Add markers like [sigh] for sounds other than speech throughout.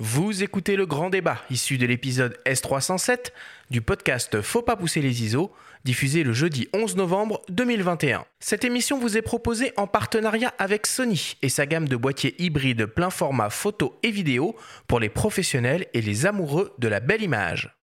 Vous écoutez le grand débat issu de l'épisode S307 du podcast Faut pas pousser les ISO, diffusé le jeudi 11 novembre 2021. Cette émission vous est proposée en partenariat avec Sony et sa gamme de boîtiers hybrides plein format photo et vidéo pour les professionnels et les amoureux de la belle image.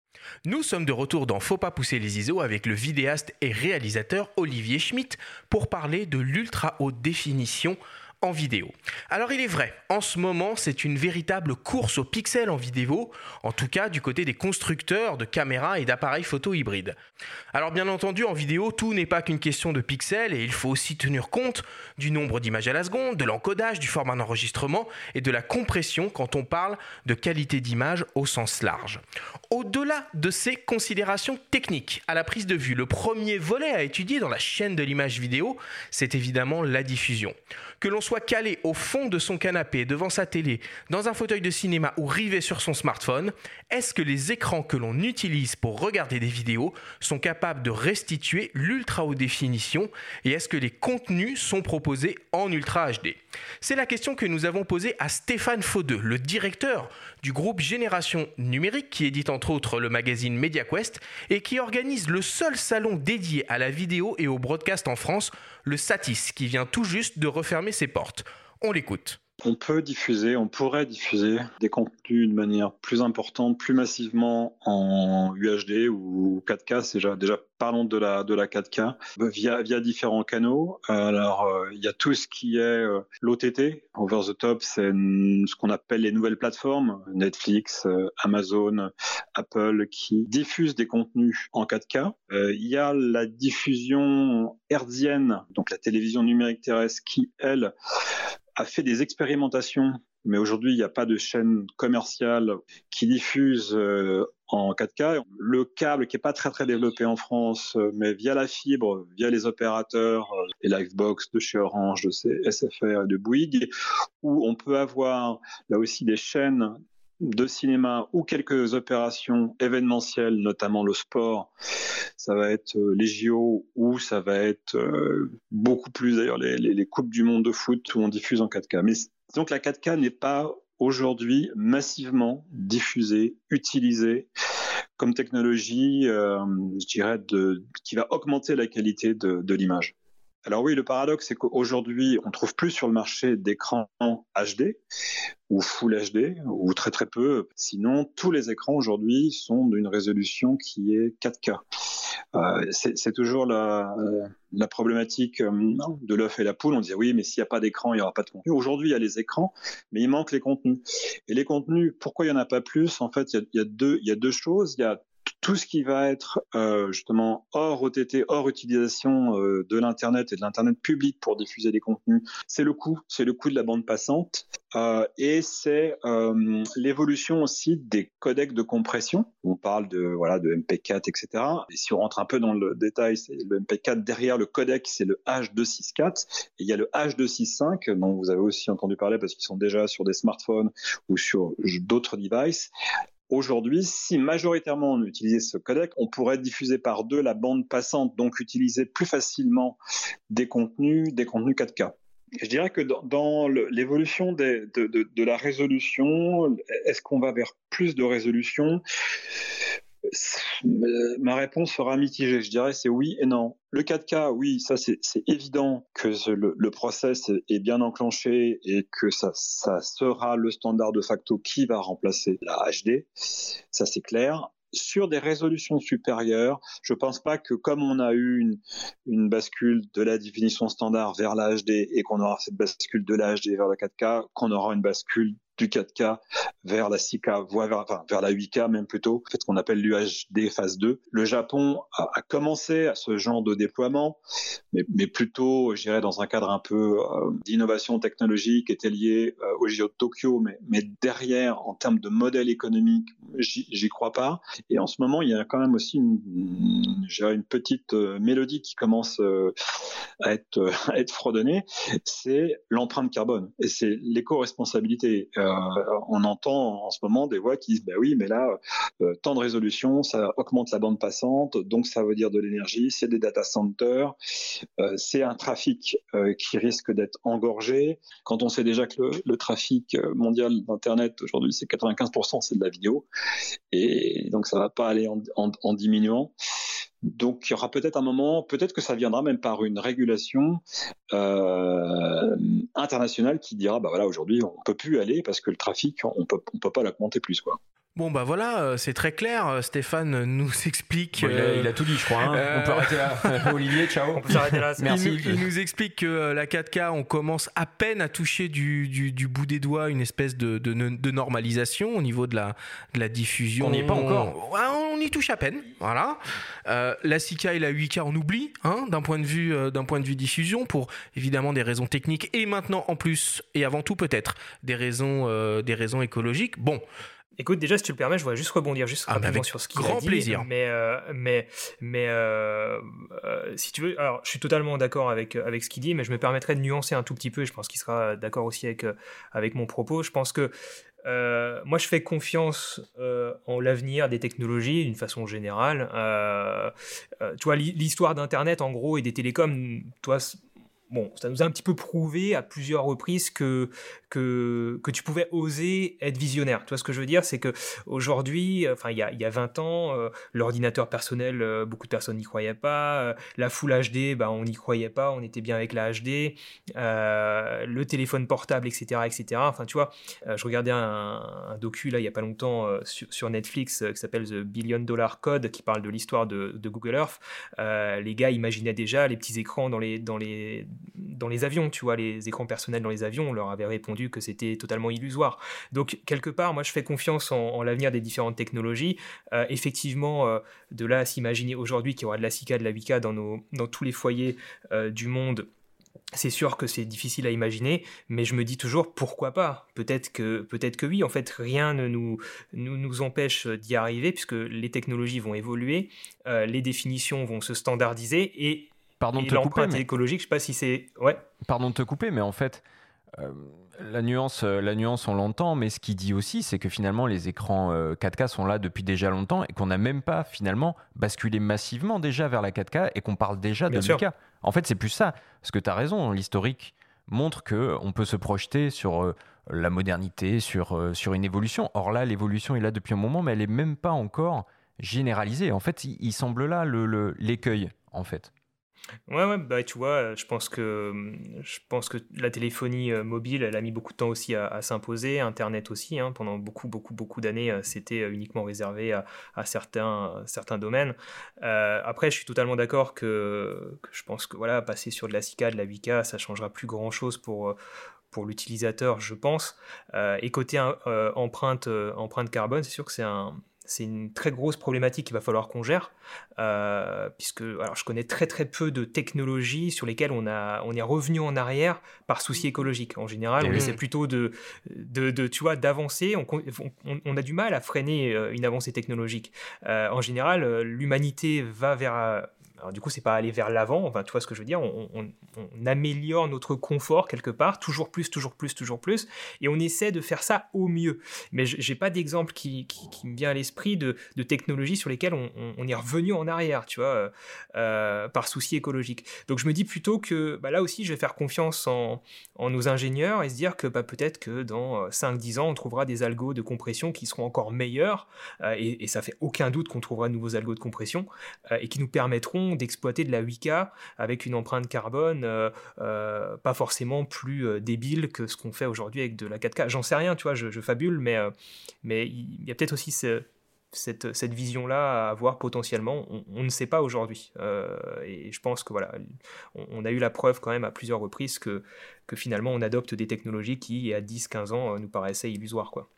Nous sommes de retour dans Faut pas pousser les ISO avec le vidéaste et réalisateur Olivier Schmitt pour parler de l'ultra haute définition en vidéo. Alors il est vrai, en ce moment c'est une véritable course aux pixels en vidéo, en tout cas du côté des constructeurs de caméras et d'appareils photo hybrides. Alors bien entendu en vidéo tout n'est pas qu'une question de pixels et il faut aussi tenir compte du nombre d'images à la seconde, de l'encodage, du format d'enregistrement et de la compression quand on parle de qualité d'image au sens large. Au-delà de ces considérations techniques à la prise de vue, le premier volet à étudier dans la chaîne de l'image vidéo, c'est évidemment la diffusion. Que l'on soit calé au fond de son canapé, devant sa télé, dans un fauteuil de cinéma ou rivé sur son smartphone, est-ce que les écrans que l'on utilise pour regarder des vidéos sont capables de restituer l'ultra haute définition et est-ce que les contenus sont proposés en ultra HD C'est la question que nous avons posée à Stéphane Faudeux, le directeur du groupe Génération Numérique qui édite entre autres le magazine MediaQuest et qui organise le seul salon dédié à la vidéo et au broadcast en France, le Satis, qui vient tout juste de refermer ses portes. On l'écoute. On peut diffuser, on pourrait diffuser des contenus de manière plus importante, plus massivement en UHD ou 4K. C'est déjà, déjà parlons de la de la 4K via via différents canaux. Alors euh, il y a tout ce qui est euh, l'OTT, over the top, c'est ce qu'on appelle les nouvelles plateformes, Netflix, euh, Amazon, Apple, qui diffusent des contenus en 4K. Il y a la diffusion hertzienne, donc la télévision numérique terrestre, qui elle a fait des expérimentations, mais aujourd'hui, il n'y a pas de chaîne commerciale qui diffuse euh, en 4K. Le câble qui est pas très très développé en France, euh, mais via la fibre, via les opérateurs, euh, et Livebox de chez Orange, de SFR, de Bouygues, où on peut avoir là aussi des chaînes de cinéma ou quelques opérations événementielles, notamment le sport, ça va être euh, les JO ou ça va être euh, beaucoup plus d'ailleurs les, les, Coupes du Monde de foot où on diffuse en 4K. Mais donc la 4K n'est pas aujourd'hui massivement diffusée, utilisée comme technologie, euh, je dirais, qui va augmenter la qualité de l'image. Alors oui, le paradoxe, c'est qu'aujourd'hui, on trouve plus sur le marché d'écrans HD ou Full HD ou très très peu. Sinon, tous les écrans aujourd'hui sont d'une résolution qui est 4K. Euh, c'est toujours la, la problématique euh, de l'œuf et la poule. On dit oui, mais s'il n'y a pas d'écran, il n'y aura pas de contenu. Aujourd'hui, il y a les écrans, mais il manque les contenus. Et les contenus, pourquoi il n'y en a pas plus? En fait, il y, a, il y a deux, il y a deux choses. Il y a tout ce qui va être euh, justement hors OTT, hors utilisation euh, de l'internet et de l'internet public pour diffuser des contenus, c'est le coût, c'est le coût de la bande passante euh, et c'est euh, l'évolution aussi des codecs de compression. On parle de voilà de MP4, etc. Et si on rentre un peu dans le détail, c'est le MP4 derrière le codec, c'est le H264 et il y a le H265 dont vous avez aussi entendu parler parce qu'ils sont déjà sur des smartphones ou sur d'autres devices. Aujourd'hui, si majoritairement on utilisait ce codec, on pourrait diffuser par deux la bande passante, donc utiliser plus facilement des contenus, des contenus 4K. Je dirais que dans, l'évolution de, de, la résolution, est-ce qu'on va vers plus de résolution? Ma réponse sera mitigée. Je dirais c'est oui et non. Le 4K, oui, ça c'est évident que le, process est bien enclenché et que ça, sera le standard de facto qui va remplacer la HD. Ça c'est clair sur des résolutions supérieures, je pense pas que comme on a eu une, une bascule de la définition standard vers la HD et qu'on aura cette bascule de la HD vers la 4K, qu'on aura une bascule du 4K vers la 6K, voire vers, la 8K même plutôt, fait ce qu'on appelle l'UHD phase 2. Le Japon a, commencé à ce genre de déploiement, mais, plutôt, je dans un cadre un peu euh, d'innovation technologique, était lié euh, au JO de Tokyo, mais, derrière, en termes de modèle économique, j'y crois pas. Et en ce moment, il y a quand même aussi une, une petite mélodie qui commence à être, à être fredonnée, c'est l'empreinte carbone et c'est l'éco-responsabilité. On entend en ce moment des voix qui disent, bah oui, mais là, temps de résolution, ça augmente la bande passante, donc ça veut dire de l'énergie, c'est des data centers, c'est un trafic qui risque d'être engorgé. Quand on sait déjà que le, trafic mondial d'Internet aujourd'hui, c'est 95%, c'est de la vidéo. Et donc, ça va pas aller en, diminuant. Donc, il y aura peut-être un moment, peut-être que ça viendra même par une régulation euh, internationale qui dira, bah voilà, aujourd'hui, on peut plus aller parce que le trafic, on peut, on peut pas l'augmenter plus, quoi. Bon bah voilà, euh, c'est très clair. Euh, Stéphane nous [laughs] explique. il, a, tout dit, je crois. Hein. On peut arrêter là. [laughs] [laughs] Olivier, ciao. On peut s'arrêter là. Merci. Il nous, explique que la 4K, on commence à peine à toucher du, du, bout des doigts une espèce de, de, normalisation au niveau de la, de la diffusion. On n'y est pas encore. On, y touche à peine. Voilà. Euh, la 6K et la 8K, on oublie, hein, d'un point de vue, d'un point de vue diffusion, pour évidemment des raisons techniques et maintenant en plus et avant tout peut-être des raisons, des raisons écologiques. Bon. Écoute, déjà, si tu le permets, je voudrais juste rebondir juste ah, rapidement sur ce qu'il a dit. plaisir. Mais, euh, mais, mais euh, euh, si tu veux, alors, je suis totalement d'accord avec, avec ce qu'il dit, mais je me permettrai de nuancer un tout petit peu, et je pense qu'il sera d'accord aussi avec, avec mon propos. Je pense que moi, je fais confiance en l'avenir des technologies d'une façon générale. tu vois, l'histoire d'Internet, en gros, et des télécoms, toi, bon, ça nous a un petit peu prouvé à plusieurs reprises que, que, que tu pouvais oser être visionnaire. Tu vois ce que je veux dire? C'est que aujourd'hui, enfin, il y a, il y a 20 ans, euh, l'ordinateur personnel, euh, beaucoup de personnes n'y croyaient pas. Euh, la Full HD, bah, on n'y croyait pas, on était bien avec la HD. le téléphone portable, etc. etc. Enfin, tu vois, je regardais un, docu, là, il y a pas longtemps, sur, sur, Netflix, qui s'appelle The Billion Dollar Code, qui parle de l'histoire de, de, Google Earth. les gars imaginaient déjà les petits écrans dans les, dans les dans les avions, tu vois, les écrans personnels dans les avions, on leur avait répondu que c'était totalement illusoire. Donc, quelque part, moi, je fais confiance en, l'avenir des différentes technologies. Euh, effectivement, euh, de là à s'imaginer aujourd'hui qu'il y aura de la 6K, de la 8K dans, nos, dans tous les foyers euh, du monde, c'est sûr que c'est difficile à imaginer, mais je me dis toujours pourquoi pas? Peut-être que, peut-être que oui. En fait, rien ne nous, nous, nous empêche d'y arriver puisque les technologies vont évoluer, les définitions vont se standardiser et Pardon de te couper, mais... écologique, je sais pas si c'est. Ouais. Pardon de te couper, mais en fait, euh, la, nuance, euh, la nuance, on l'entend, mais ce qu'il dit aussi, c'est que finalement, les écrans 4K euh, sont là depuis déjà longtemps et qu'on n'a même pas finalement basculé massivement déjà vers la 4K et qu'on parle déjà de 8K. En fait, c'est plus ça. Parce que tu as raison, l'historique montre qu'on peut se projeter sur la modernité, sur, sur une évolution. Or là, l'évolution est là depuis un moment, mais elle n'est même pas encore généralisée. En fait, il, semble là l'écueil, le, en fait. Ouais, ouais, bah tu vois, je pense que je pense que la téléphonie euh, mobile, elle a mis beaucoup de temps aussi à, s'imposer, Internet aussi, hein, pendant beaucoup, beaucoup, beaucoup d'années, euh, c'était euh, uniquement réservé à, certains, certains domaines. après, je suis totalement d'accord que, je pense que voilà, passer sur de la 6K, de la 8K, ça changera plus grand chose pour pour l'utilisateur, je pense. et côté empreinte, empreinte carbone, c'est sûr que c'est un c'est une très grosse problématique qu'il va falloir qu'on gère, euh, puisque alors je connais très très peu de technologies sur lesquelles on, a, on est revenu en arrière par souci écologique. En général, on essaie plutôt de, de, tu vois, d'avancer. On, on, a du mal à freiner euh, une avancée technologique. Euh, en général, l'humanité va vers alors du coup, c'est pas aller vers l'avant, enfin, tu vois ce que je veux dire, on, améliore notre confort quelque part, toujours plus, toujours plus, toujours plus, et on essaie de faire ça au mieux. Mais j'ai pas d'exemple qui, me vient à l'esprit de, de technologies sur lesquelles on, est revenu en arrière, tu vois, euh, euh, par souci écologique. Donc je me dis plutôt que bah, là aussi, je vais faire confiance en, en nos ingénieurs et se dire que bah, peut-être que dans 5-10 euh, ans, on trouvera des algos de compression qui seront encore meilleurs, et, et, ça fait aucun doute qu'on trouvera de nouveaux algos de compression, et qui nous permettront d'exploiter de la 8K avec une empreinte carbone euh, euh, pas forcément plus euh, débile que ce qu'on fait aujourd'hui avec de la 4K. J'en sais rien, tu vois, je, fabule, mais mais il y a peut-être aussi cette, cette vision-là à avoir potentiellement. On, ne sait pas aujourd'hui. et je pense que voilà, on, a eu la preuve quand même à plusieurs reprises que, que finalement on adopte des technologies qui, à 10-15 ans, nous paraissaient illusoires. Quoi.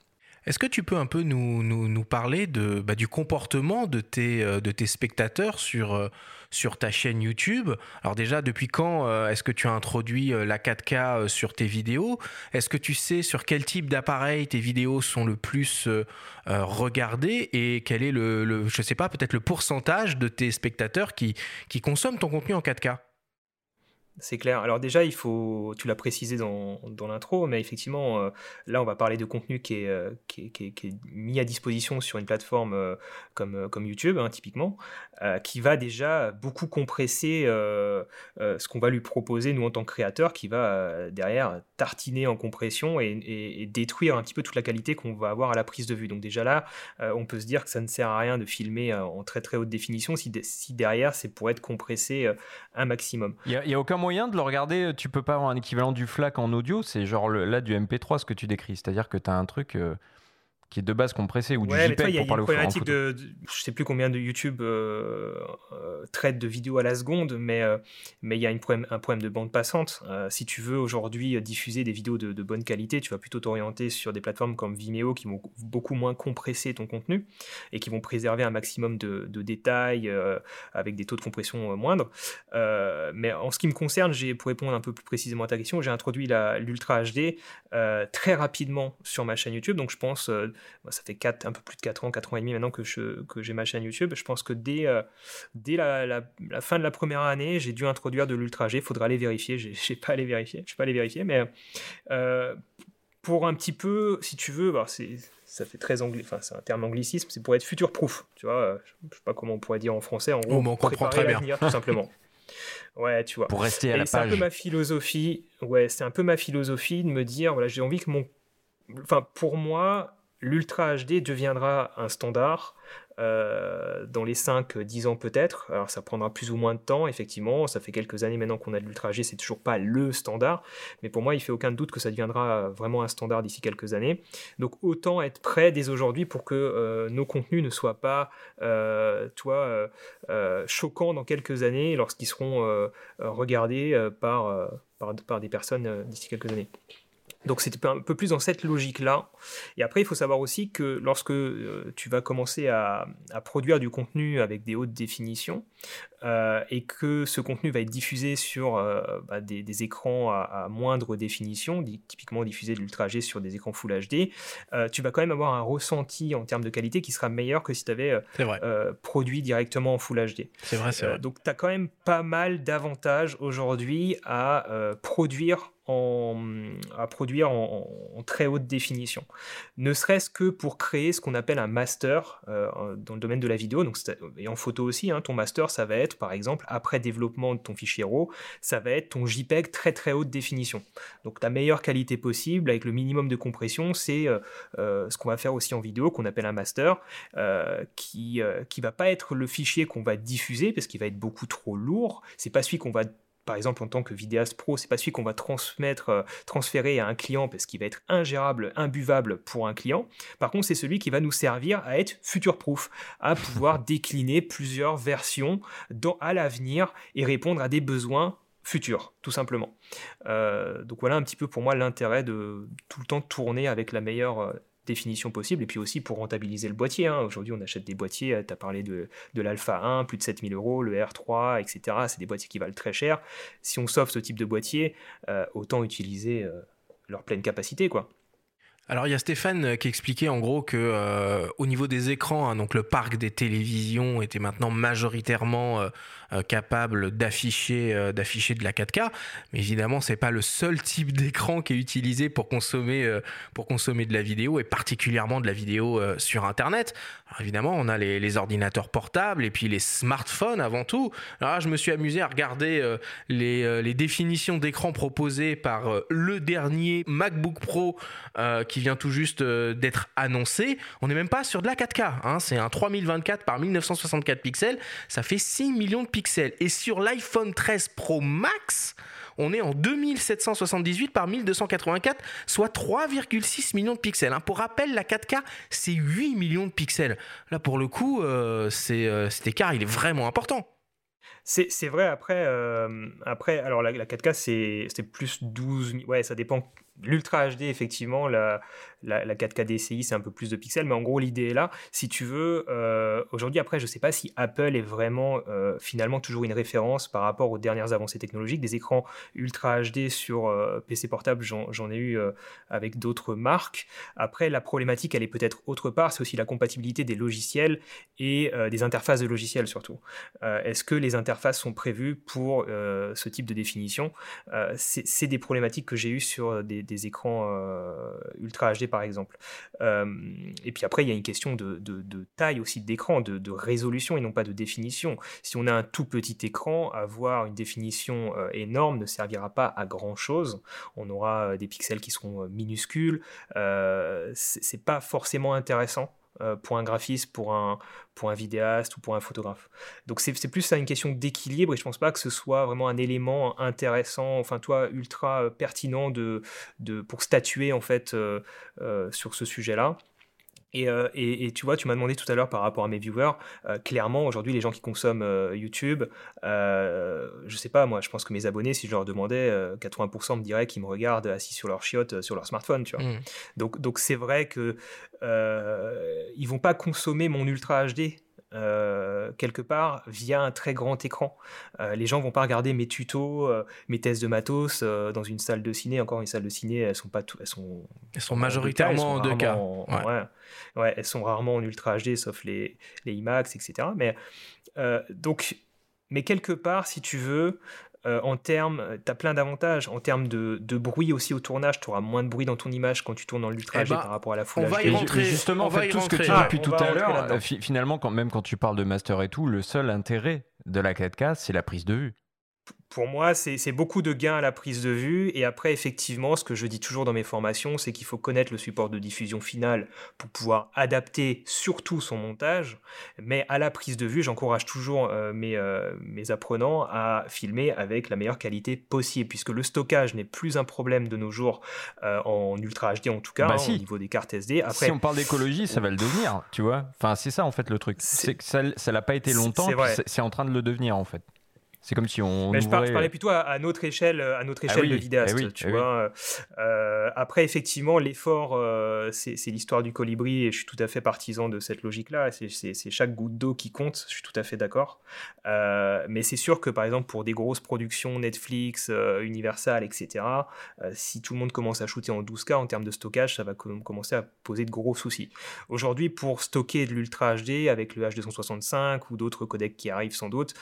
Est-ce que tu peux un peu nous, parler bah, du comportement de tes, euh, spectateurs sur, euh, sur ta chaîne YouTube? Alors déjà, depuis quand euh, est-ce que tu as introduit la 4K sur tes vidéos? Est-ce que tu sais sur quel type d'appareil tes vidéos sont le plus regardées? Et quel est le, le je sais pas, peut-être le pourcentage de tes spectateurs qui, qui consomment ton contenu en 4K c'est clair. Alors déjà, il faut, tu l'as précisé dans, dans l'intro, mais effectivement, euh, là, on va parler de contenu qui est, euh, qui, est, qui, est, mis à disposition sur une plateforme euh, comme, comme YouTube, hein, typiquement, qui va déjà beaucoup compresser ce qu'on va lui proposer, nous, en tant que créateur, qui va derrière tartiner en compression et, et, détruire un petit peu toute la qualité qu'on va avoir à la prise de vue. Donc déjà là, on peut se dire que ça ne sert à rien de filmer en très très haute définition si, si derrière, c'est pour être compressé un maximum. Il n'y a, a aucun moyen de le regarder Tu peux pas avoir un équivalent du FLAC en audio C'est genre là du MP3 ce que tu décris. C'est-à-dire que tu as un truc. Euh, qui est de base compressé ou du JPEG pour parler au problématique de, de, je sais plus combien de YouTube euh, euh, traite de vidéos à la seconde, mais euh, mais il y a une problème, un problème de bande passante. si tu veux aujourd'hui diffuser des vidéos de, de, bonne qualité, tu vas plutôt t'orienter sur des plateformes comme Vimeo qui vont beaucoup moins compresser ton contenu et qui vont préserver un maximum de, de détails avec des taux de compression moindres. mais en ce qui me concerne, j'ai pour répondre un peu plus précisément à ta question, j'ai introduit l'Ultra HD très rapidement sur ma chaîne YouTube, donc je pense ça fait un peu plus de 4 ans, 4 ans et demi maintenant que, je, que j'ai ma chaîne YouTube. Je pense que dès, euh, dès la, la, fin de la première année, j'ai dû introduire de l'Ultra G. Il faudra aller vérifier. Je n'ai [laughs] pas allé vérifier. Je pas allé vérifier, mais euh, pour un petit peu, si tu veux, bah, c'est ça fait très anglais, enfin c'est un terme anglicisme, c'est pour être future proof, tu vois, je sais pas comment on pourrait dire en français, en gros, on comprend très bien, tout simplement. [laughs] Ouais, tu vois. Pour rester à la page. C'est un peu ma philosophie. Ouais, c'est un peu ma philosophie de me dire, voilà, j'ai envie que mon, enfin pour moi, l'Ultra HD deviendra un standard euh, dans les 5-10 ans peut-être. Alors ça prendra plus ou moins de temps, effectivement. Ça fait quelques années maintenant qu'on a de l'Ultra HD, c'est toujours pas le standard. Mais pour moi, il fait aucun doute que ça deviendra vraiment un standard d'ici quelques années. Donc autant être prêt dès aujourd'hui pour que euh, nos contenus ne soient pas, euh, toi, choquants dans quelques années lorsqu'ils seront regardés par, par, des personnes d'ici quelques années. Donc c'était un peu plus dans cette logique-là. Et après, il faut savoir aussi que lorsque euh, tu vas commencer à, produire du contenu avec des hautes définitions euh, et que ce contenu va être diffusé sur euh, bah, des, écrans à, moindre définition, typiquement diffusé de l'Ultra G sur des écrans Full HD, tu vas quand même avoir un ressenti en termes de qualité qui sera meilleur que si tu avais produit directement en Full HD. C'est vrai, c'est vrai. donc tu as quand même pas mal d'avantages aujourd'hui à produire à produire en, très haute définition. Ne serait-ce que pour créer ce qu'on appelle un master euh, dans le domaine de la vidéo, donc, et en photo aussi, hein, ton master, ça va être par exemple, après développement de ton fichier RAW, ça va être ton JPEG très très haute définition. Donc la meilleure qualité possible, avec le minimum de compression, c'est euh, euh, ce qu'on va faire aussi en vidéo, qu'on appelle un master, qui qui va pas être le fichier qu'on va diffuser, parce qu'il va être beaucoup trop lourd, c'est pas celui qu'on va par exemple en tant que vidéaste pro, c'est pas celui qu'on va transmettre, euh, transférer à un client parce qu'il va être ingérable, imbuvable pour un client. Par contre, c'est celui qui va nous servir à être future proof, à pouvoir [laughs] décliner plusieurs versions dans, à l'avenir et répondre à des besoins futurs, tout simplement. Euh, donc voilà un petit peu pour moi l'intérêt de tout le temps tourner avec la meilleure euh, définition possible, et puis aussi pour rentabiliser le boîtier. Hein. Aujourd'hui, on achète des boîtiers, euh, tu as parlé de, l'Alpha 1, plus de 7000 euros, le R3, etc. C'est des boîtiers qui valent très cher. Si on sauve ce type de boîtier, euh, autant utiliser euh, leur pleine capacité, quoi. Alors il y a Stéphane qui expliquait en gros que au niveau des écrans, hein, donc le parc des télévisions était maintenant majoritairement capable d'afficher euh, d'afficher de la 4K. Mais évidemment, c'est pas le seul type d'écran qui est utilisé pour consommer euh, pour consommer de la vidéo et particulièrement de la vidéo sur Internet. Alors évidemment, on a les, ordinateurs portables et puis les smartphones avant tout. Alors je me suis amusé à regarder les, définitions d'écran proposées par le dernier MacBook Pro qui vient tout juste d'être annoncé. On n'est même pas sur de la 4K. Hein. C'est un 3024 par 1964 pixels. Ça fait 6 millions de et sur l'iPhone 13 Pro Max, on est en 2778 par 1284, soit 3,6 millions de pixels. Hein. Pour rappel, la 4K, c'est 8 millions de pixels. Là, pour le coup, euh, euh, cet écart, il est vraiment important. C'est vrai, après, euh, après, alors la, 4K, c'est plus 12 Ouais, ça dépend l'Ultra HD, effectivement, la, la, 4K DCI, c'est un peu plus de pixels, mais en gros, l'idée est là. Si tu veux, euh, aujourd'hui, après, je ne sais pas si Apple est vraiment euh, finalement toujours une référence par rapport aux dernières avancées technologiques. Des écrans Ultra HD sur euh, PC portable, j'en ai eu avec d'autres marques. Après, la problématique, elle est peut-être autre part, c'est aussi la compatibilité des logiciels et des interfaces de logiciels surtout. Est-ce que les interfaces sont prévues pour ce type de définition? C'est des problématiques que j'ai eues sur des, des écrans Ultra HD par exemple. Euh, et puis après, il y a une question de, taille aussi d'écran, de, de, résolution et non pas de définition. Si on a un tout petit écran, avoir une définition euh, énorme ne servira pas à grand chose. On aura euh, des pixels qui seront minuscules. c'est pas forcément intéressant euh, pour un graphiste, pour un, pour un vidéaste ou pour un photographe. Donc c'est plus ça une question d'équilibre et je pense pas que ce soit vraiment un élément intéressant, enfin toi ultra euh, pertinent de, de, pour statuer en fait euh, sur ce sujet-là. Euh, et, tu vois, tu m'as demandé tout à l'heure par rapport à mes viewers, euh, clairement, aujourd'hui, les gens qui consomment euh, YouTube, je sais pas, moi, je pense que mes abonnés, si je leur demandais, 80% me diraient qu'ils me regardent assis sur leur chiotte, sur leur smartphone, tu vois. Mmh. Donc, donc c'est vrai que ils vont pas consommer mon Ultra HD euh, quelque part via un très grand écran. Euh, les gens vont pas regarder mes tutos, euh, mes tests de matos dans une salle de ciné. Encore une salle de ciné, elles sont pas tout, elles sont, elles sont majoritairement en 2K. ouais. ouais. elles sont rarement en Ultra HD, sauf les les IMAX, etc. Mais donc, mais quelque part, si tu veux, euh, en termes, euh, tu as plein d'avantages. En termes de, bruit aussi au tournage, tu auras moins de bruit dans ton image quand tu tournes dans l'Ultra eh ben, par rapport à la Full on Va y rentrer, justement, en fait, tout ce que tu dis depuis tout à l'heure, euh, finalement, quand, même quand tu parles de master et tout, le seul intérêt de la 4K, c'est la prise de vue pour moi, c'est beaucoup de gains à la prise de vue. Et après, effectivement, ce que je dis toujours dans mes formations, c'est qu'il faut connaître le support de diffusion finale pour pouvoir adapter surtout son montage. Mais à la prise de vue, j'encourage toujours euh, mes, euh, mes, apprenants à filmer avec la meilleure qualité possible, puisque le stockage n'est plus un problème de nos jours euh, en Ultra HD, en tout cas, bah hein, au niveau des cartes SD. Après, si on parle d'écologie, ça va le devenir, tu vois. Enfin, c'est ça, en fait, le truc. C'est que ça l'a pas été longtemps, c'est en train de le devenir, en fait. C'est comme si on. Mais je, parlais plutôt à, notre échelle, à notre ah échelle de vidéaste, eh tu eh vois. Euh, après, effectivement, l'effort, euh, c'est l'histoire du colibri et je suis tout à fait partisan de cette logique-là. C'est chaque goutte d'eau qui compte, je suis tout à fait d'accord. Euh, mais c'est sûr que, par exemple, pour des grosses productions Netflix, Universal, etc., si tout le monde commence à shooter en 12K en termes de stockage, ça va commencer à poser de gros soucis. Aujourd'hui, pour stocker de l'Ultra HD avec le H265 ou d'autres codecs qui arrivent sans doute,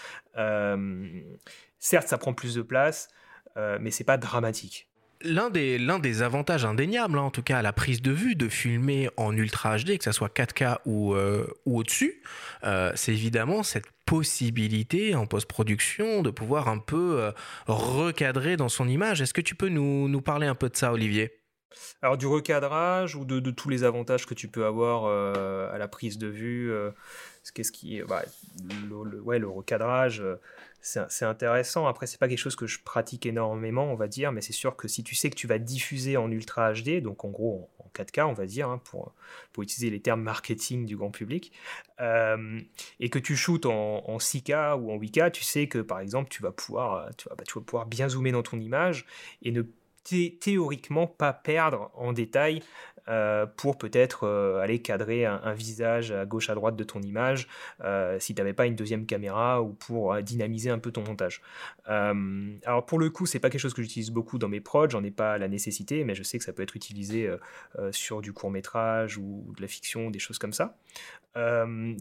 certes, ça prend plus de place, euh, mais c'est pas dramatique. L'un des, l'un des avantages indéniables, hein, en tout cas à la prise de vue, de filmer en Ultra HD, que ce soit 4K ou, euh, ou au-dessus, euh, c'est évidemment cette possibilité en post-production de pouvoir un peu recadrer dans son image. Est-ce que tu peux nous, nous parler un peu de ça, Olivier? Alors du recadrage ou de, de, tous les avantages que tu peux avoir à la prise de vue, qu'est-ce qui, bah, le, ouais, le recadrage, c'est intéressant. Après, c'est pas quelque chose que je pratique énormément, on va dire, mais c'est sûr que si tu sais que tu vas diffuser en Ultra HD, donc en gros en 4K, on va dire, hein, pour, pour utiliser les termes marketing du grand public, euh, et que tu shootes en, 6K ou en 8K, tu sais que par exemple, tu vas pouvoir, tu vas, bah, tu vas pouvoir bien zoomer dans ton image et ne théoriquement pas perdre en détail euh, pour peut-être euh, aller cadrer un, visage à gauche à droite de ton image euh, si tu n'avais pas une deuxième caméra ou pour dynamiser un peu ton montage. alors pour le coup, c'est pas quelque chose que j'utilise beaucoup dans mes prods, j'en ai pas la nécessité, mais je sais que ça peut être utilisé sur du court métrage ou de la fiction, des choses comme ça.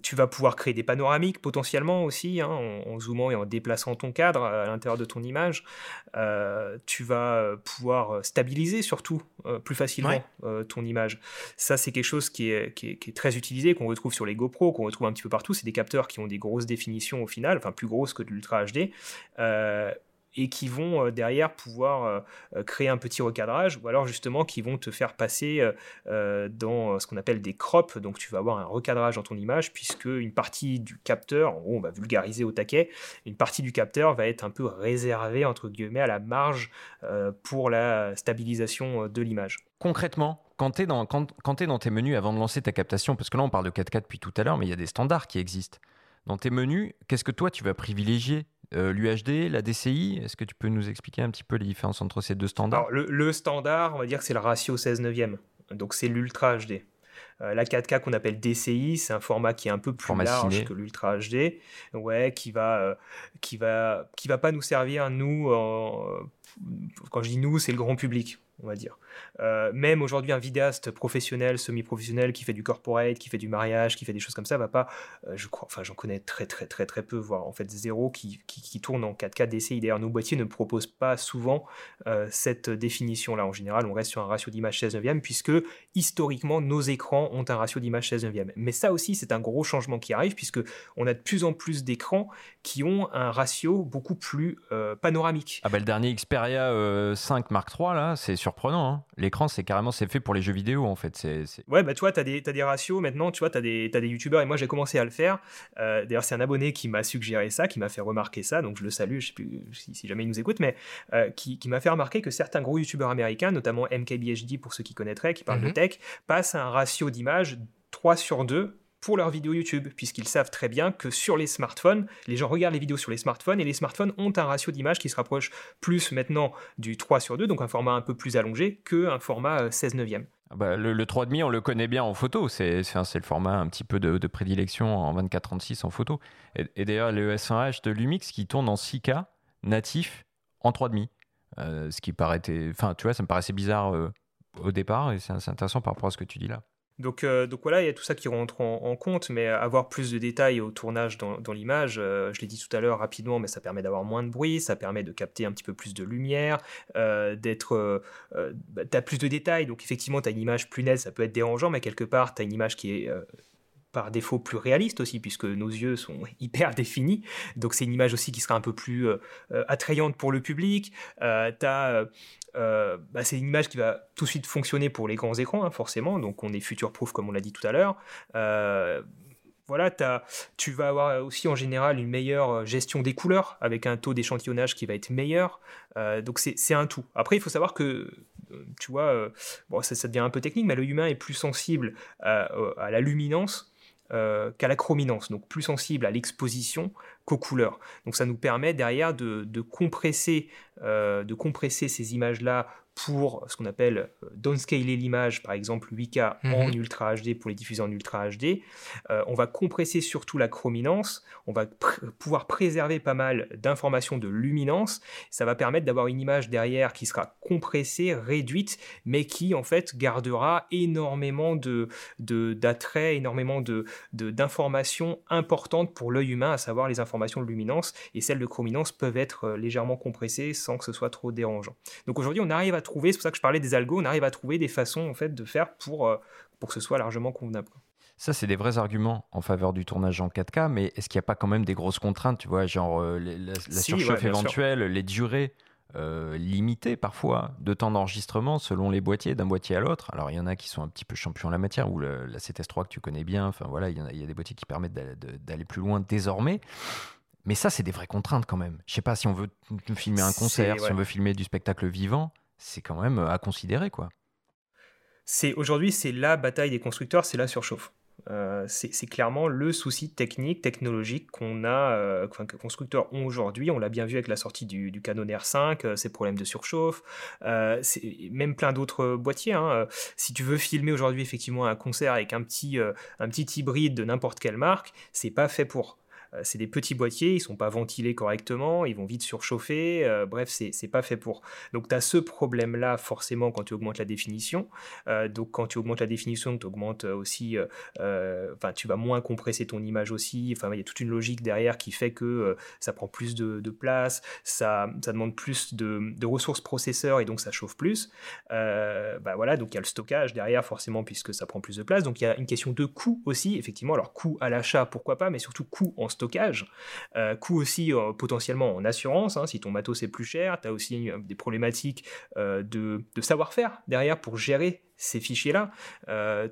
tu vas pouvoir créer des panoramiques potentiellement aussi hein, en, zoomant et en déplaçant ton cadre à l'intérieur de ton image. tu vas pouvoir stabiliser surtout plus facilement ton image ça, c'est quelque chose qui est, très utilisé, qu'on retrouve sur les GoPro, qu'on retrouve un petit peu partout. C'est des capteurs qui ont des grosses définitions au final, enfin plus grosses que de l'Ultra HD. Euh, et qui vont euh, derrière pouvoir euh, créer un petit recadrage ou alors justement qui vont te faire passer dans ce qu'on appelle des crops. Donc tu vas avoir un recadrage dans ton image puisque une partie du capteur, on va vulgariser au taquet, une partie du capteur va être un peu réservée entre guillemets à la marge pour la stabilisation de l'image. Concrètement, quand tu es, dans, quand, es dans tes menus avant de lancer ta captation, parce que là on parle de 4K depuis tout à l'heure, mais il y a des standards qui existent. Dans tes menus, qu'est-ce que toi tu vas privilégier? L'UHD, la DCI, est-ce que tu peux nous expliquer un petit peu les différences entre ces deux standards? Le, le, standard, on va dire que c'est le ratio 16 neuvième. Donc c'est l'Ultra HD. Euh, la 4K qu'on appelle DCI, c'est un format qui est un peu plus large que l'Ultra HD, ouais, qui va, euh, qui va, qui va pas nous servir nous. Quand je dis nous, c'est le grand public on va dire. Euh, même aujourd'hui, un vidéaste professionnel, semi-professionnel, qui fait du corporate, qui fait du mariage, qui fait des choses comme ça, va pas, euh, je crois, enfin j'en connais très très très très peu, voire en fait zéro, qui, qui, tourne en 4K DCI. D'ailleurs, nos boîtiers ne proposent pas souvent euh, cette définition-là. En général, on reste sur un ratio d'image 16 neuvième, puisque historiquement, nos écrans ont un ratio d'image 16 neuvième. Mais ça aussi, c'est un gros changement qui arrive, puisque on a de plus en plus d'écrans qui ont un ratio beaucoup plus panoramique. Ah bah le dernier Xperia 5 Mark III, là, c'est surprenant. Hein. L'écran, c'est carrément c'est fait pour les jeux vidéo en fait. C'est, Ouais, bah tu vois, tu as des, as des ratios maintenant, tu vois, tu as des, as des youtubeurs et moi j'ai commencé à le faire. Euh, d'ailleurs, c'est un abonné qui m'a suggéré ça, qui m'a fait remarquer ça, donc je le salue, je sais plus si, jamais il nous écoute, mais euh, qui, qui m'a fait remarquer que certains gros youtubeurs américains, notamment MKBHD pour ceux qui connaîtraient, qui parlent de mhm. tech, passent à un ratio d'image 3 sur 2 pour leurs vidéos YouTube, puisqu'ils savent très bien que sur les smartphones, les gens regardent les vidéos sur les smartphones et les smartphones ont un ratio d'image qui se rapproche plus maintenant du 3 sur 2, donc un format un peu plus allongé, qu'un format 16 euh, neuvième. Ah bah, le, le 3,5, on le connaît bien en photo. C'est le format un petit peu de, prédilection en 24-36 en photo. Et, d'ailleurs, le S1H de Lumix qui tourne en 6K natif en 3,5. Euh, ce qui paraît. Enfin, tu vois, ça me paraissait bizarre euh, au départ et c'est intéressant par rapport à ce que tu dis là. Donc, euh, donc voilà, il y a tout ça qui rentre en, compte, mais avoir plus de détails au tournage dans, l'image, euh, je l'ai dit tout à l'heure rapidement, mais ça permet d'avoir moins de bruit, ça permet de capter un petit peu plus de lumière, euh, d'être, bah, as plus de détails, donc effectivement tu as une image plus nette, ça peut être dérangeant, mais quelque part tu as une image qui est par défaut plus réaliste aussi, puisque nos yeux sont [laughs] hyper définis. Donc c'est une image aussi qui sera un peu plus euh, euh, attrayante pour le public. Euh, bah, c'est une image qui va tout de suite fonctionner pour les grands écrans, hein, forcément. Donc on est future-proof, comme on l'a dit tout à l'heure voilà, tu vas avoir aussi en général une meilleure gestion des couleurs avec un taux d'échantillonnage qui va être meilleur. donc c'est un tout. Après, il faut savoir que, tu vois, bon, ça, devient un peu technique, mais l'œil humain est plus sensible à la luminance euh, qu'à la chrominance, donc plus sensible à l'exposition qu'aux couleurs. Donc ça nous permet derrière de, compresser, euh, de compresser ces images-là pour ce qu'on appelle euh, downscaler l'image, par exemple 8K en mhm. Ultra HD pour les diffuser en Ultra HD. Euh, on va compresser surtout la chrominance, on va pouvoir préserver pas mal d'informations de luminance. Ça va permettre d'avoir une image derrière qui sera compressée, réduite, mais qui en fait gardera énormément de d'attraits, énormément de d'informations importantes pour l'œil humain, à savoir les informations de luminance et celles de chrominance peuvent être euh, légèrement compressées sans que ce soit trop dérangeant. Donc aujourd'hui, on arrive à trouver, c'est pour ça que je parlais des algos, on arrive à trouver des façons en fait de faire pour, euh, pour que ce soit largement convenable. Ça, c'est des vrais arguments en faveur du tournage en 4K, mais est-ce qu'il n'y a pas quand même des grosses contraintes, tu vois, genre euh, la, surchauffe éventuelle, les durées euh, limitées parfois de temps d'enregistrement selon les boîtiers, d'un boîtier à l'autre. Alors, il y en a qui sont un petit peu champions en la matière, ou la CTS3 que tu connais bien, enfin voilà, il y, y, a des boîtiers qui permettent d'aller plus loin désormais. Mais ça, c'est des vraies contraintes quand même. Je sais pas si on veut filmer un concert, si on veut filmer du spectacle vivant, c'est quand même euh, à considérer, quoi. C'est aujourd'hui, c'est la bataille des constructeurs, c'est la surchauffe. Euh, c'est clairement le souci technique, technologique qu'on a, euh, que les constructeurs ont aujourd'hui. On l'a bien vu avec la sortie du, Canon R5, ces problèmes de surchauffe, même plein d'autres boîtiers. Hein. Si tu veux filmer aujourd'hui effectivement un concert avec un petit, un petit hybride de n'importe quelle marque, c'est pas fait pour. Euh, c'est des petits boîtiers, ils sont pas ventilés correctement, ils vont vite surchauffer, euh, bref, c'est pas fait pour. Donc tu as ce problème-là forcément quand tu augmentes la définition. Euh, donc quand tu augmentes la définition, tu augmentes aussi, enfin tu vas moins compresser ton image aussi, enfin il y a toute une logique derrière qui fait que ça prend plus de, place, ça, ça, demande plus de, ressources processeurs et donc ça chauffe plus. bah voilà, donc il y a le stockage derrière forcément puisque ça prend plus de place, donc il y a une question de coût aussi, effectivement, alors coût à l'achat pourquoi pas, mais surtout coût en stockage euh, coût aussi euh, potentiellement en assurance, hein, si ton matos est plus cher, tu as aussi euh, des problématiques de, savoir-faire derrière pour gérer ces fichiers-là. Euh,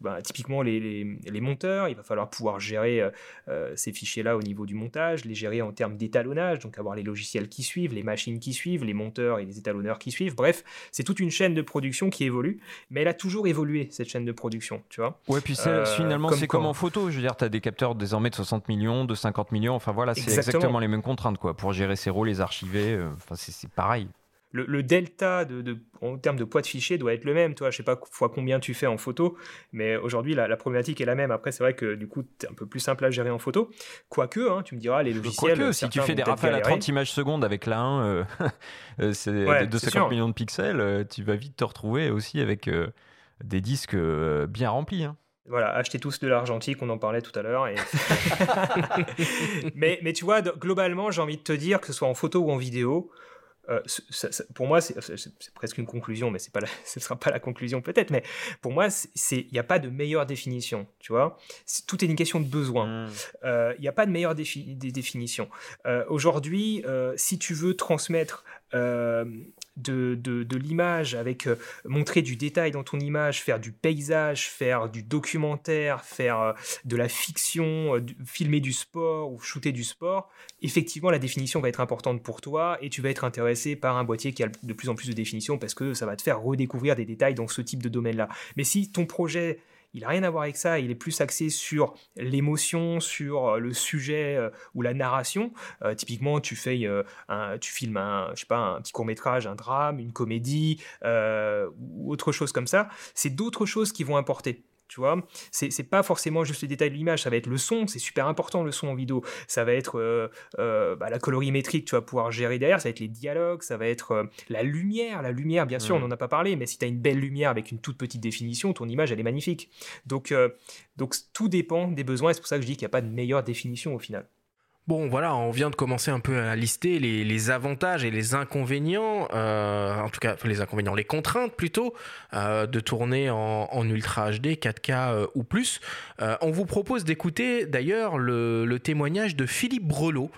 bah, typiquement, les, les, monteurs, il va falloir pouvoir gérer euh, euh, ces fichiers-là au niveau du montage, les gérer en termes d'étalonnage, donc avoir les logiciels qui suivent, les machines qui suivent, les monteurs et les étalonneurs qui suivent. Bref, c'est toute une chaîne de production qui évolue, mais elle a toujours évolué, cette chaîne de production, tu vois. Ouais, puis finalement, c'est comme en photo. Je veux dire, tu as des capteurs désormais de 60 millions, de 50 millions, enfin voilà, c'est exactement. les mêmes contraintes, quoi, pour gérer ces rôles, les archiver, enfin, c'est pareil le, delta de, en termes de poids de fichier doit être le même. Toi, je sais pas fois combien tu fais en photo, mais aujourd'hui, la, problématique est la même. Après, c'est vrai que du coup, c'est un peu plus simple à gérer en photo. Quoique, hein, tu me diras, les logiciels. Quoique, si tu fais des rafales à 30 images secondes avec la 1, euh, [laughs] euh, c'est 250 millions de pixels, euh, tu vas vite te retrouver aussi avec des disques bien remplis. Hein. Voilà, achetez tous de l'argentique, on en parlait tout à l'heure. [laughs] [laughs] mais, mais tu vois, globalement, j'ai envie de te dire, que ce soit en photo ou en vidéo, euh, pour moi, c'est presque une conclusion, mais pas [laughs] ce ne sera pas la conclusion peut-être, mais pour moi, il n'y a pas de meilleure définition, tu vois. Tout est une question de besoin. Mmh. Euh, il n'y a pas de meilleure définition. Euh, aujourd'hui, si tu veux transmettre de, de, l'image, avec euh, montrer du détail dans ton image, faire du paysage, faire du documentaire, faire euh, de la fiction, euh, filmer du sport ou shooter du sport, effectivement la définition va être importante pour toi et tu vas être intéressé par un boîtier qui a de plus en plus de définition parce que ça va te faire redécouvrir des détails dans ce type de domaine-là. Mais si ton projet il n'a rien à voir avec ça, il est plus axé sur l'émotion, sur euh, le sujet euh, ou la narration. Euh, typiquement, tu fais un, tu filmes un, je sais pas, un petit court métrage, un drame, une comédie ou autre chose comme ça. C'est d'autres choses qui vont importer. Tu vois, c'est pas forcément juste les détails de l'image, ça va être le son, c'est super important le son en vidéo. Ça va être euh, euh, bah, la colorimétrie que tu vas pouvoir gérer derrière, ça va être les dialogues, ça va être euh, la lumière. La lumière, bien sûr, on n'en a pas parlé, mais si tu as une belle lumière avec une toute petite définition, ton image elle est magnifique. Donc, donc tout dépend des besoins, et c'est pour ça que je dis qu'il n'y a pas de meilleure définition au final. Bon, voilà, on vient de commencer un peu à lister les, avantages et les inconvénients, euh, en tout cas les inconvénients, les contraintes plutôt, euh, de tourner en, Ultra HD, 4K euh, ou plus. on vous propose d'écouter d'ailleurs le, témoignage de Philippe Brelot,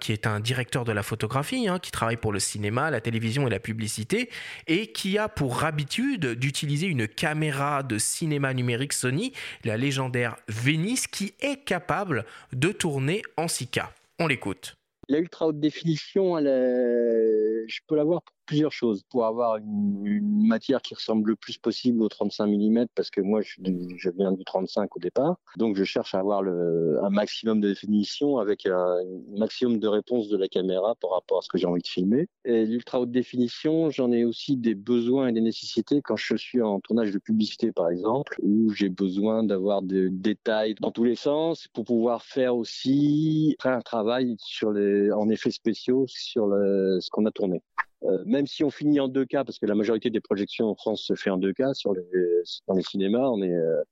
qui est un directeur de la photographie, hein, qui travaille pour le cinéma, la télévision et la publicité, et qui a pour habitude d'utiliser une caméra de cinéma numérique Sony, la légendaire Venice, qui est capable de tourner en 6K. On l'écoute. La ultra haute définition, je peux l'avoir pour plusieurs choses. Pour avoir une, matière qui ressemble le plus possible au 35 mm, parce que moi, je, viens du 35 au départ. Donc, je cherche à avoir un maximum de définition avec un, maximum de réponse de la caméra par rapport à ce que j'ai envie de filmer. Et l'ultra haute définition, j'en ai aussi des besoins et des nécessités quand je suis en tournage de publicité, par exemple, où j'ai besoin d'avoir des détails dans tous les sens pour pouvoir faire aussi un travail sur les, en effets spéciaux sur ce qu'on a tourné. Euh, même si on finit en 2K, parce que la majorité des projections en France se fait en 2K sur les, dans les cinémas, on est, euh,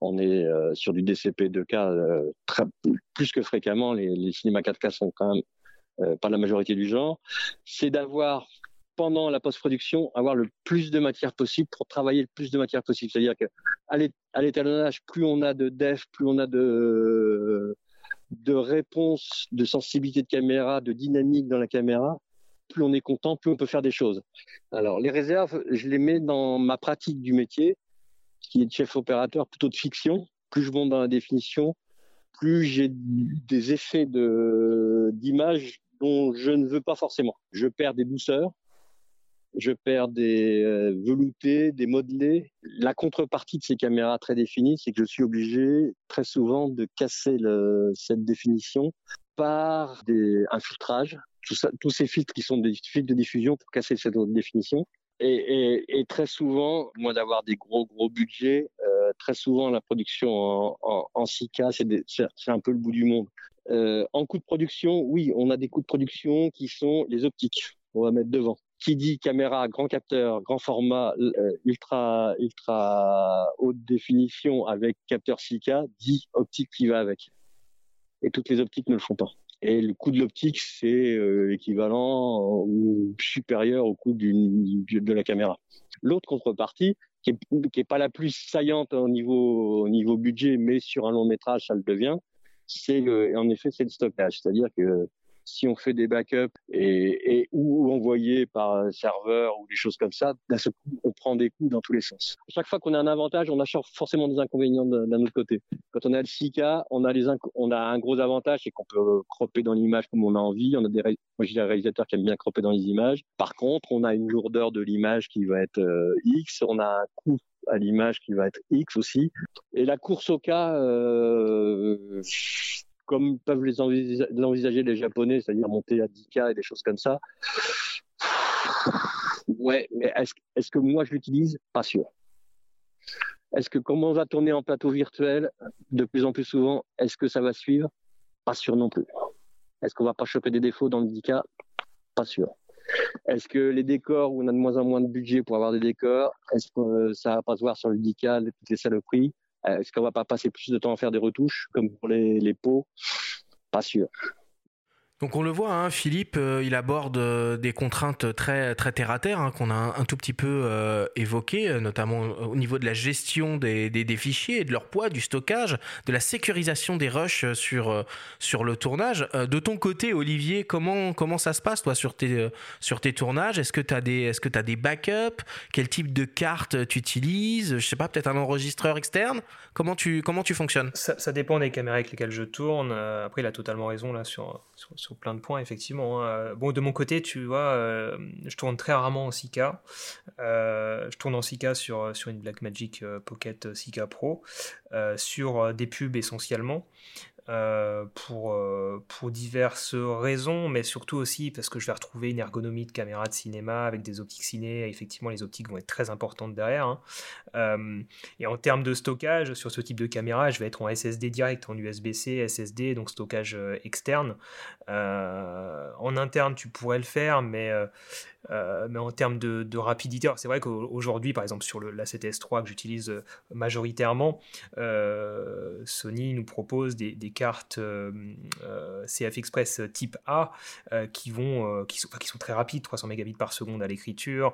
on est euh, sur du DCP 2K très, plus que fréquemment. Les, les cinémas 4K sont quand même pas la majorité du genre. C'est d'avoir pendant la post-production, avoir le plus de matière possible pour travailler le plus de matière possible. C'est-à-dire qu'à l'étalonnage, plus on a de def, plus on a de, de réponses, de sensibilité de caméra, de dynamique dans la caméra, plus on est content, plus on peut faire des choses. Alors, les réserves, je les mets dans ma pratique du métier, qui est de chef opérateur plutôt de fiction. Plus je monte dans la définition, plus j'ai des effets d'image dont je ne veux pas forcément. Je perds des douceurs, je perds des euh, veloutés, des modelés. La contrepartie de ces caméras très définies, c'est que je suis obligé très souvent de casser cette définition par un filtrage tous ces filtres qui sont des filtres de diffusion pour casser cette définition. Et, très souvent, moins d'avoir des gros gros budgets, euh, très souvent la production en, en, 6K, c'est un peu le bout du monde. Euh, en coût de production, oui, on a des coûts de production qui sont les optiques. On va mettre devant. Qui dit caméra, grand capteur, grand format, euh, ultra ultra haute définition avec capteur 6K, dit optique qui va avec. Et toutes les optiques ne le font pas. Et le coût de l'optique, c'est euh, équivalent ou supérieur au coût de la caméra. L'autre contrepartie, qui est, pas la plus saillante au niveau, au niveau budget, mais sur un long métrage, ça le devient, c'est en effet, c'est le stockage. C'est-à-dire que si on fait des backups et, et ou envoyer par serveur ou des choses comme ça, d'un seul coup, on prend des coups dans tous les sens. chaque fois qu'on a un avantage, on a forcément des inconvénients d'un autre côté. Quand on a le 6K, on a les on a un gros avantage, c'est qu'on peut cropper dans l'image comme on a envie. On a des, moi j'ai des réalisateurs qui aiment bien cropper dans les images. Par contre, on a une lourdeur de l'image qui va être euh, X, on a un coût à l'image qui va être X aussi. Et la course au cas, euh, comme peuvent les envisager les Japonais, c'est-à-dire monter à 10K et des choses comme ça. Ouais, mais est-ce que moi je l'utilise? Pas sûr. Est-ce que comme on va tourner en plateau virtuel de plus en plus souvent, est-ce que ça va suivre? Pas sûr non plus. Est-ce qu'on va pas choper des défauts dans le 10K Pas sûr. Est-ce que les décors, où on a de moins en moins de budget pour avoir des décors, est-ce que ça va pas se voir sur le 10K, toutes les saloperies? Est-ce qu'on va pas passer plus de temps à faire des retouches comme pour les, les pots? Pas sûr. Donc on le voit, hein, Philippe, euh, il aborde euh, des contraintes très très terre à terre hein, qu'on a un, tout petit peu euh, évoquées, notamment au niveau de la gestion des, des, fichiers, de leur poids, du stockage, de la sécurisation des rushs sur sur le tournage. de ton côté, Olivier, comment comment ça se passe toi sur tes sur tes tournages? Est-ce que tu as des est-ce que des backups? Quel type de carte tu utilises? Je sais pas, peut-être un enregistreur externe? Comment tu comment tu fonctionnes? Ça, ça, dépend des caméras avec lesquelles je tourne. après, il a totalement raison là sur, sur plein de points, effectivement. Hein. Bon, de mon côté, tu vois, euh, je tourne très rarement en 6K. Euh, je tourne en 6K sur, sur une Blackmagic euh, Pocket 6K Pro, sur des pubs essentiellement. Euh, pour, euh, pour diverses raisons, mais surtout aussi parce que je vais retrouver une ergonomie de caméra de cinéma avec des optiques ciné. effectivement, les optiques vont être très importantes derrière. Hein. Euh, et en termes de stockage, sur ce type de caméra, je vais être en SSD direct, en USB-C, SSD, donc stockage externe. en interne, tu pourrais le faire, mais euh, mais en termes de, rapidité, c'est vrai qu'aujourd'hui, par exemple, sur la CTS3 que j'utilise euh, majoritairement, euh, Sony nous propose des, cartes CF Express type A qui, vont, qui, sont, qui sont très rapides, 300 mégabits par seconde à l'écriture,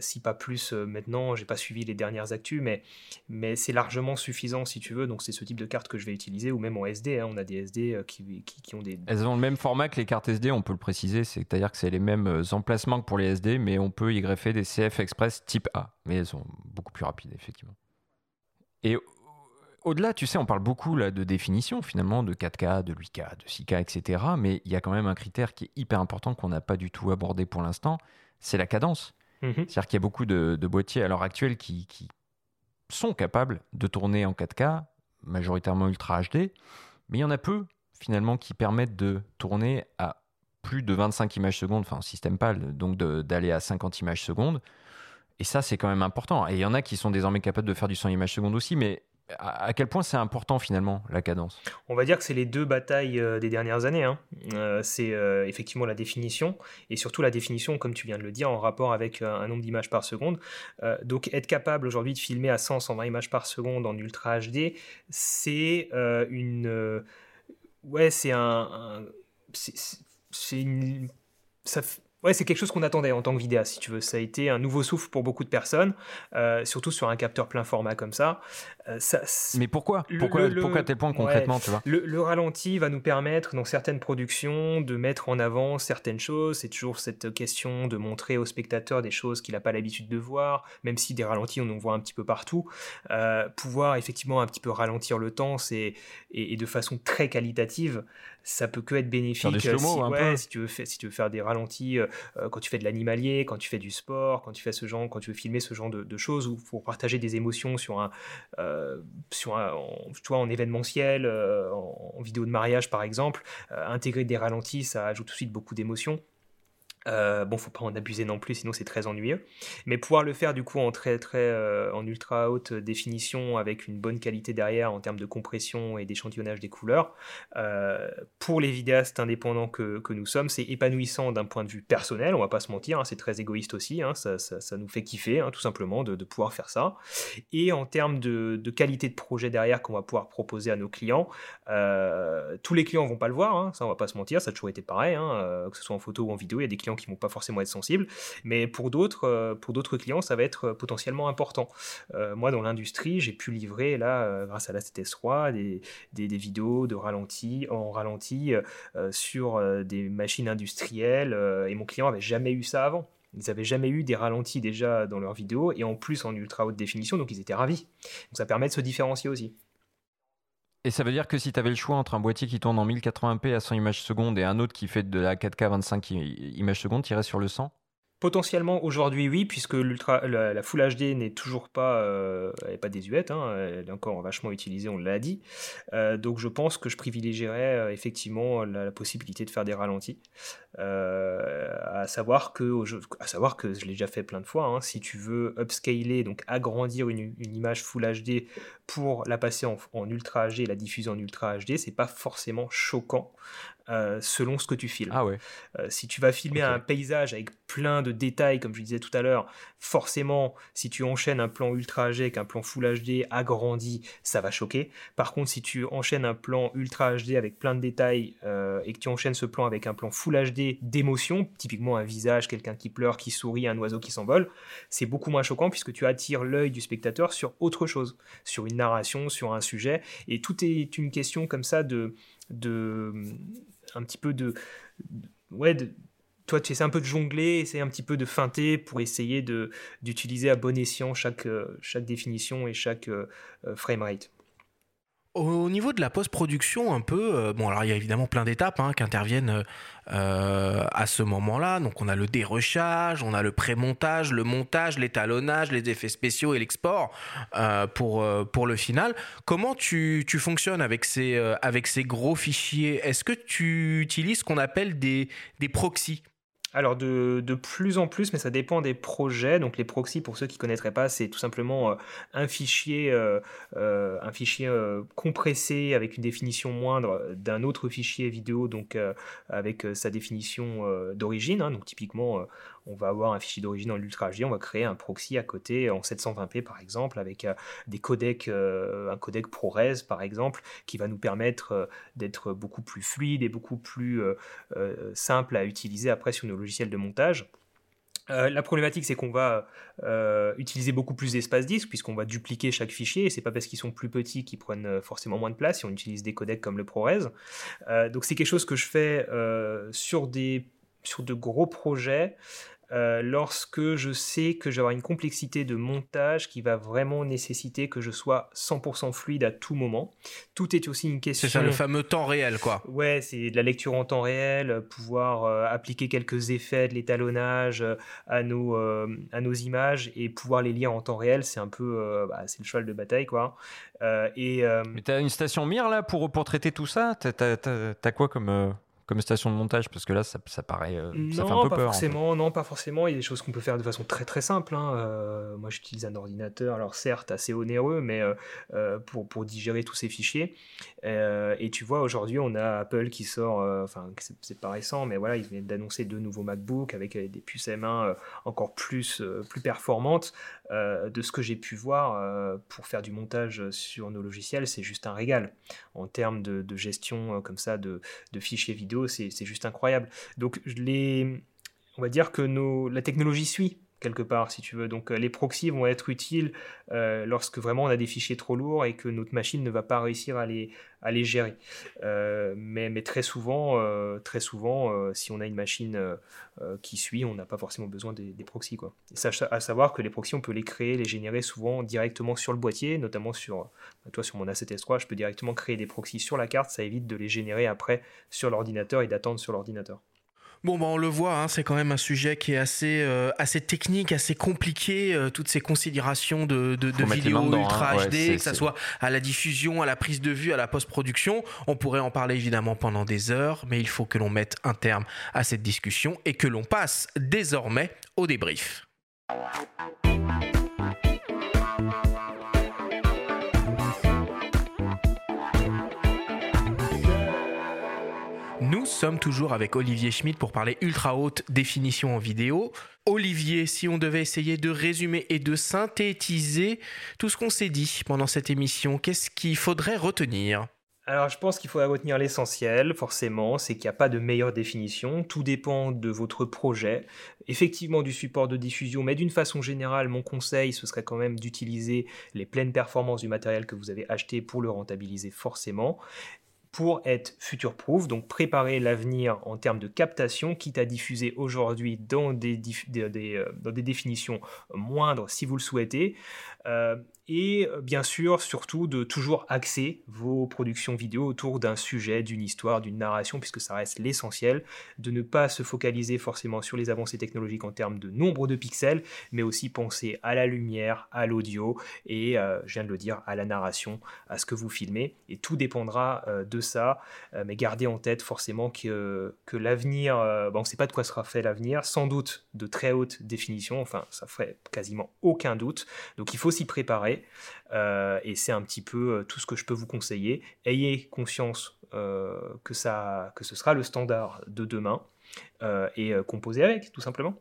si pas plus maintenant, j'ai pas suivi les dernières actus, mais, mais c'est largement suffisant si tu veux, donc c'est ce type de carte que je vais utiliser, ou même en SD, hein. on a des SD qui, qui, ont des... Elles ont le même format que les cartes SD, on peut le préciser, c'est-à-dire que c'est les mêmes emplacement que pour les SD, mais on peut y greffer des CF Express type A. Mais elles sont beaucoup plus rapides, effectivement. Et au-delà, tu sais, on parle beaucoup là, de définition, finalement, de 4K, de 8K, de 6K, etc. Mais il y a quand même un critère qui est hyper important qu'on n'a pas du tout abordé pour l'instant, c'est la cadence. Mhm. C'est-à-dire qu'il y a beaucoup de, boîtiers à l'heure actuelle qui, qui, sont capables de tourner en 4K, majoritairement Ultra HD, mais il y en a peu, finalement, qui permettent de tourner à plus de 25 images secondes, enfin en système PAL, donc d'aller à 50 images secondes. Et ça, c'est quand même important. Et il y en a qui sont désormais capables de faire du 100 images secondes aussi, mais à, quel point c'est important finalement la cadence? On va dire que c'est les deux batailles euh, des dernières années. Hein. Euh, c'est euh, effectivement la définition et surtout la définition, comme tu viens de le dire, en rapport avec un nombre d'images par seconde. donc être capable aujourd'hui de filmer à 100-120 images par seconde en Ultra HD, c'est une... ouais, c'est un une, ça, Ouais, c'est quelque chose qu'on attendait en tant que vidéaste, si tu veux. Ça a été un nouveau souffle pour beaucoup de personnes, euh, surtout sur un capteur plein format comme ça. Euh, ça Mais pourquoi? Pourquoi, pourquoi à tel point concrètement, tu vois? le, ralenti va nous permettre, dans certaines productions, de mettre en avant certaines choses. C'est toujours cette question de montrer au spectateur des choses qu'il n'a pas l'habitude de voir, même si des ralentis, on en voit un petit peu partout. Euh, pouvoir effectivement un petit peu ralentir le temps, c'est et, de façon très qualitative, ça peut que être bénéfique. si, ouais, si, tu veux, si tu veux faire des ralentis euh, quand tu fais de l'animalier, quand tu fais du sport, quand tu fais ce genre, quand tu veux filmer ce genre de, choses ou pour partager des émotions sur un, euh, sur un, en, en événementiel, euh, en, en, vidéo de mariage par exemple, intégrer des ralentis, ça ajoute tout de suite beaucoup d'émotions. Euh, bon, faut pas en abuser non plus, sinon c'est très ennuyeux. Mais pouvoir le faire du coup en très très euh, en ultra haute définition avec une bonne qualité derrière en termes de compression et d'échantillonnage des couleurs, euh, pour les vidéastes indépendants que, que nous sommes, c'est épanouissant d'un point de vue personnel. On va pas se mentir, hein, c'est très égoïste aussi. Hein, ça, ça, nous fait kiffer, hein, tout simplement, de, pouvoir faire ça. Et en termes de, de qualité de projet derrière qu'on va pouvoir proposer à nos clients, tous les clients vont pas le voir. Ça on va pas se mentir, ça a toujours été pareil, que ce soit en photo ou en vidéo. Il y a des clients clients qui vont pas forcément être sensibles, mais pour d'autres, pour d'autres clients, ça va être potentiellement important. moi, dans l'industrie, j'ai pu livrer là, grâce à la CTS3, des, des, des, vidéos de ralenti en ralenti sur des machines industrielles, et mon client avait jamais eu ça avant. Ils n'avaient jamais eu des ralentis déjà dans leurs vidéos et en plus en ultra haute définition, donc ils étaient ravis. Donc ça permet de se différencier aussi. Et ça veut dire que si tu avais le choix entre un boîtier qui tourne en 1080p à 100 images secondes et un autre qui fait de la 4K 25 images secondes, tu irais sur le 100 Potentiellement aujourd'hui oui, puisque l'ultra, la, Full HD n'est toujours pas, euh, elle pas désuète, hein, elle est encore vachement utilisée, on l'a dit. Euh, donc je pense que je privilégierais euh, effectivement la, possibilité de faire des ralentis. à savoir que, à savoir que je l'ai déjà fait plein de fois. Hein, si tu veux upscaler, donc agrandir une, image Full HD pour la passer en, en Ultra HD et la diffuser en Ultra HD, c'est pas forcément choquant. Euh, selon ce que tu filmes. Ah ouais. Euh, si tu vas filmer un paysage avec plein de détails, comme je disais tout à l'heure, forcément, si tu enchaînes un plan Ultra HD avec un plan Full HD agrandi, ça va choquer. Par contre, si tu enchaînes un plan Ultra HD avec plein de détails euh, et que tu enchaînes ce plan avec un plan Full HD d'émotion, typiquement un visage, quelqu'un qui pleure, qui sourit, un oiseau qui s'envole, c'est beaucoup moins choquant puisque tu attires l'œil du spectateur sur autre chose, sur une narration, sur un sujet. Et tout est une question comme ça de de un petit peu de, ouais toi tu essaies un peu de jongler essayer un petit peu de feinter pour essayer de d'utiliser à bon escient chaque euh, chaque définition et chaque euh, euh, framerate au niveau de la post-production, un peu, bon, alors il y a évidemment plein d'étapes hein, qui interviennent à ce moment-là. Donc on a le dérochage, on a le pré-montage, le montage, l'étalonnage, les effets spéciaux et l'export pour, pour le final. Comment tu, tu fonctionnes avec ces, avec ces gros fichiers? Est-ce que tu utilises ce qu'on appelle des, des proxys? Alors de, plus en plus, mais ça dépend des projets. Donc les proxys, pour ceux qui ne connaîtraient pas, c'est tout simplement euh, un fichier, euh, euh, un fichier compressé avec une définition moindre d'un autre fichier vidéo, donc avec sa définition d'origine. Hein. donc typiquement, on va avoir un fichier d'origine en Ultra HD, on va créer un proxy à côté en 720p par exemple, avec euh, des codecs, euh, un codec ProRes par exemple, qui va nous permettre euh, d'être beaucoup plus fluide et beaucoup plus simple à utiliser après sur nos logiciels de montage. la problématique, c'est qu'on va utiliser beaucoup plus d'espace disque puisqu'on va dupliquer chaque fichier. Et c'est pas parce qu'ils sont plus petits qu'ils prennent forcément moins de place si on utilise des codecs comme le ProRes. donc c'est quelque chose que je fais sur des sur de gros projets euh, lorsque je sais que j'aurai une complexité de montage qui va vraiment nécessiter que je sois 100% fluide à tout moment. Tout est aussi une question. C'est ça, le fameux temps réel, quoi. Ouais, c'est de la lecture en temps réel, pouvoir euh, appliquer quelques effets de l'étalonnage euh, à, nos, à nos images et pouvoir les lire en temps réel. C'est un peu. Bah, c'est le cheval de bataille, quoi. et, Mais t'as une station mire là pour, pour traiter tout ça? T'as quoi comme comme station de montage Parce que là, ça, paraît. Euh, ça fait un peu pas peur. Forcément, Non, pas forcément. Il y a des choses qu'on peut faire de façon très très simple. Hein. Euh, moi, j'utilise un ordinateur, alors certes assez onéreux, mais euh, pour, pour digérer tous ces fichiers. et tu vois, aujourd'hui, on a Apple qui sort, enfin, c'est pas récent, mais voilà, ils viennent d'annoncer deux nouveaux MacBooks avec des puces M1 encore plus, plus performantes. de ce que j'ai pu voir pour faire du montage sur nos logiciels, c'est juste un régal. En termes de, de gestion comme ça de, de fichiers vidéo, c'est juste incroyable. Donc les, on va dire que nos, la technologie suit quelque part, si tu veux. Donc euh, les proxys vont être utiles euh, lorsque vraiment on a des fichiers trop lourds et que notre machine ne va pas réussir à les, à les gérer. Euh, mais, mais, très souvent, très souvent si on a une machine qui suit, on n'a pas forcément besoin des, proxys. Quoi. À savoir que les proxys, on peut les créer, les générer souvent directement sur le boîtier, notamment sur, toi sur mon A7S3, je peux directement créer des proxys sur la carte, ça évite de les générer après sur l'ordinateur et d'attendre sur l'ordinateur. Bon, bah, on le voit, hein, c'est quand même un sujet qui est assez, euh, assez technique, assez compliqué. Euh, toutes ces considérations de, de, de vidéo ultra HD, hein. que ce soit à la diffusion, à la prise de vue, à la post-production. On pourrait en parler évidemment pendant des heures, mais il faut que l'on mette un terme à cette discussion et que l'on passe désormais au débrief. Sommes toujours avec Olivier Schmidt pour parler ultra haute définition en vidéo. Olivier, si on devait essayer de résumer et de synthétiser tout ce qu'on s'est dit pendant cette émission, qu'est-ce qu'il faudrait retenir? Alors je pense qu'il faudra retenir l'essentiel, forcément, c'est qu'il n'y a pas de meilleure définition, tout dépend de votre projet, effectivement du support de diffusion, mais d'une façon générale, mon conseil, ce serait quand même d'utiliser les pleines performances du matériel que vous avez acheté pour le rentabiliser forcément pour être future-proof, donc préparer l'avenir en termes de captation, quitte à diffuser aujourd'hui dans des, euh, définitions moindres si vous le souhaitez. Euh, et euh, bien sûr, surtout de toujours axer vos productions vidéo autour d'un sujet, d'une histoire, d'une narration, puisque ça reste l'essentiel, de ne pas se focaliser forcément sur les avancées technologiques en termes de nombre de pixels, mais aussi penser à la lumière, à l'audio et, euh, je viens de le dire, à la narration, à ce que vous filmez. Et tout dépendra de ça, mais gardez en tête forcément que, que l'avenir, bon, on ne sait pas de quoi sera fait l'avenir, sans doute de très haute définition, enfin ça ferait quasiment aucun doute, donc il faut s'y préparer. Euh, et c'est un petit peu euh, tout ce que je peux vous conseiller. Ayez conscience euh, que, ça, que ce sera le standard de demain et composez avec, tout simplement.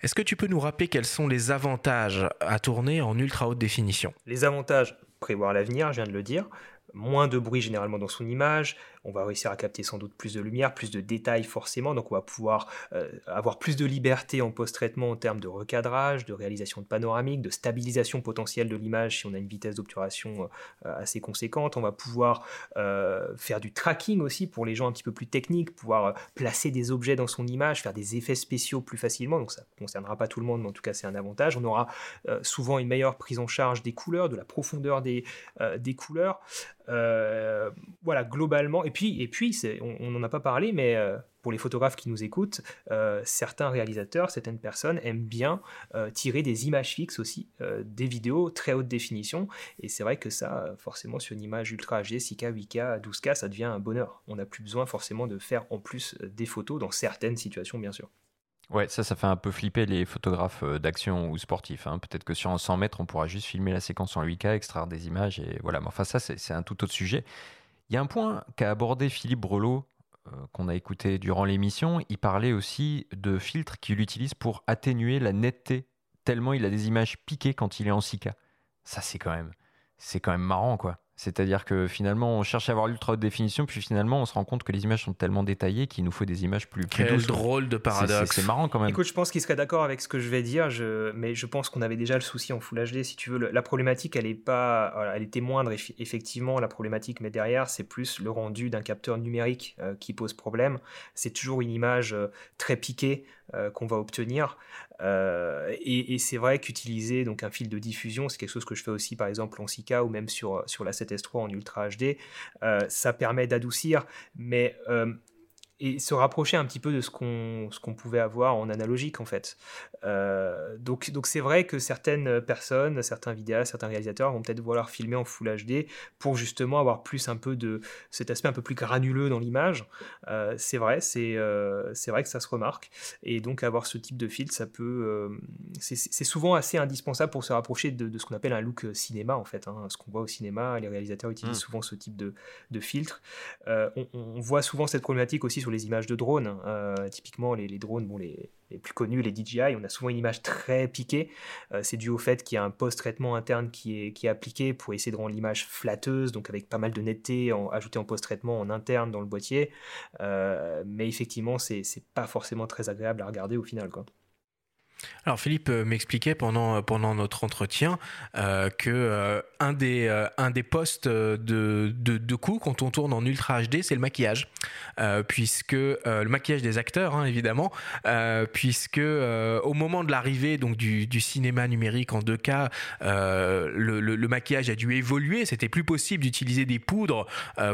Est-ce que tu peux nous rappeler quels sont les avantages à tourner en ultra haute définition? Les avantages, prévoir l'avenir, je viens de le dire, moins de bruit généralement dans son image, on va réussir à capter sans doute plus de lumière, plus de détails forcément, donc on va pouvoir euh, avoir plus de liberté en post-traitement en termes de recadrage, de réalisation de panoramique, de stabilisation potentielle de l'image si on a une vitesse d'obturation euh, assez conséquente, on va pouvoir euh, faire du tracking aussi pour les gens un petit peu plus techniques, pouvoir placer des objets dans son image, faire des effets spéciaux plus facilement, donc ça ne concernera pas tout le monde, mais en tout cas c'est un avantage. On aura souvent une meilleure prise en charge des couleurs, de la profondeur des, des couleurs. voilà, globalement, et puis, et puis on n'en a pas parlé, mais euh, pour les photographes qui nous écoutent, euh, certains réalisateurs, certaines personnes aiment bien euh, tirer des images fixes aussi, des vidéos très haute définition. Et c'est vrai que ça, forcément, sur une image ultra HD, 6K, 8K, 12K, ça devient un bonheur. On n'a plus besoin forcément de faire en plus des photos dans certaines situations, bien sûr. Ouais, ça, ça fait un peu flipper les photographes d'action ou sportifs. Hein. Peut-être que sur un 100 mètres, on pourra juste filmer la séquence en 8K, extraire des images et voilà. Mais enfin, ça, c'est un tout autre sujet. Il y a un point qu'a abordé Philippe Brelot, euh, qu'on a écouté durant l'émission. Il parlait aussi de filtres qu'il utilise pour atténuer la netteté, tellement il a des images piquées quand il est en 6K. Ça, c'est quand même, c'est quand même marrant, quoi. C'est-à-dire que finalement, on cherche à avoir l'ultra haute définition, puis finalement, on se rend compte que les images sont tellement détaillées qu'il nous faut des images plus, plus Quel drôle de paradoxe. C'est marrant quand même. Écoute, je pense qu'il serait d'accord avec ce que je vais dire, mais je pense qu'on avait déjà le souci en Full HD. Si tu veux, la problématique, elle est pas, elle était moindre effectivement. La problématique, mais derrière, c'est plus le rendu d'un capteur numérique euh, qui pose problème. C'est toujours une image euh, très piquée euh, qu'on va obtenir. Euh, et, c'est vrai qu'utiliser donc un fil de diffusion, c'est quelque chose que je fais aussi par exemple en 6K ou même sur, sur la 7S3 en Ultra HD. Euh, ça permet d'adoucir, mais et se rapprocher un petit peu de ce qu'on ce qu'on pouvait avoir en analogique en fait. Euh, donc donc c'est vrai que certaines personnes, certains vidéastes, certains réalisateurs vont peut-être vouloir filmer en Full HD pour justement avoir plus un peu de cet aspect un peu plus granuleux dans l'image. Euh, c'est vrai, c'est euh, c'est vrai que ça se remarque et donc avoir ce type de filtre, ça peut c'est souvent assez indispensable pour se rapprocher de, de ce qu'on appelle un look cinéma en fait. Hein. ce qu'on voit au cinéma, les réalisateurs utilisent mmh. souvent ce type de, de filtre. On, on, voit souvent cette problématique aussi sur les images de drones. Euh, typiquement, les, drones, bon, les, plus connus, les DJI, on a souvent une image très piquée. Euh, c'est dû au fait qu'il y a un post-traitement interne qui est, appliqué pour essayer de rendre l'image flatteuse, donc avec pas mal de netteté en, ajouté en post-traitement en interne dans le boîtier. Euh, mais effectivement, c'est pas forcément très agréable à regarder au final. Quoi. Alors Philippe euh, m'expliquait pendant, euh, pendant notre entretien euh, que un, des, un des postes de, de, coût quand on tourne en Ultra HD, c'est le maquillage. puisque le maquillage des acteurs, hein, évidemment, puisque au moment de l'arrivée donc du, cinéma numérique en 2K, le, le, maquillage a dû évoluer. C'était plus possible d'utiliser des poudres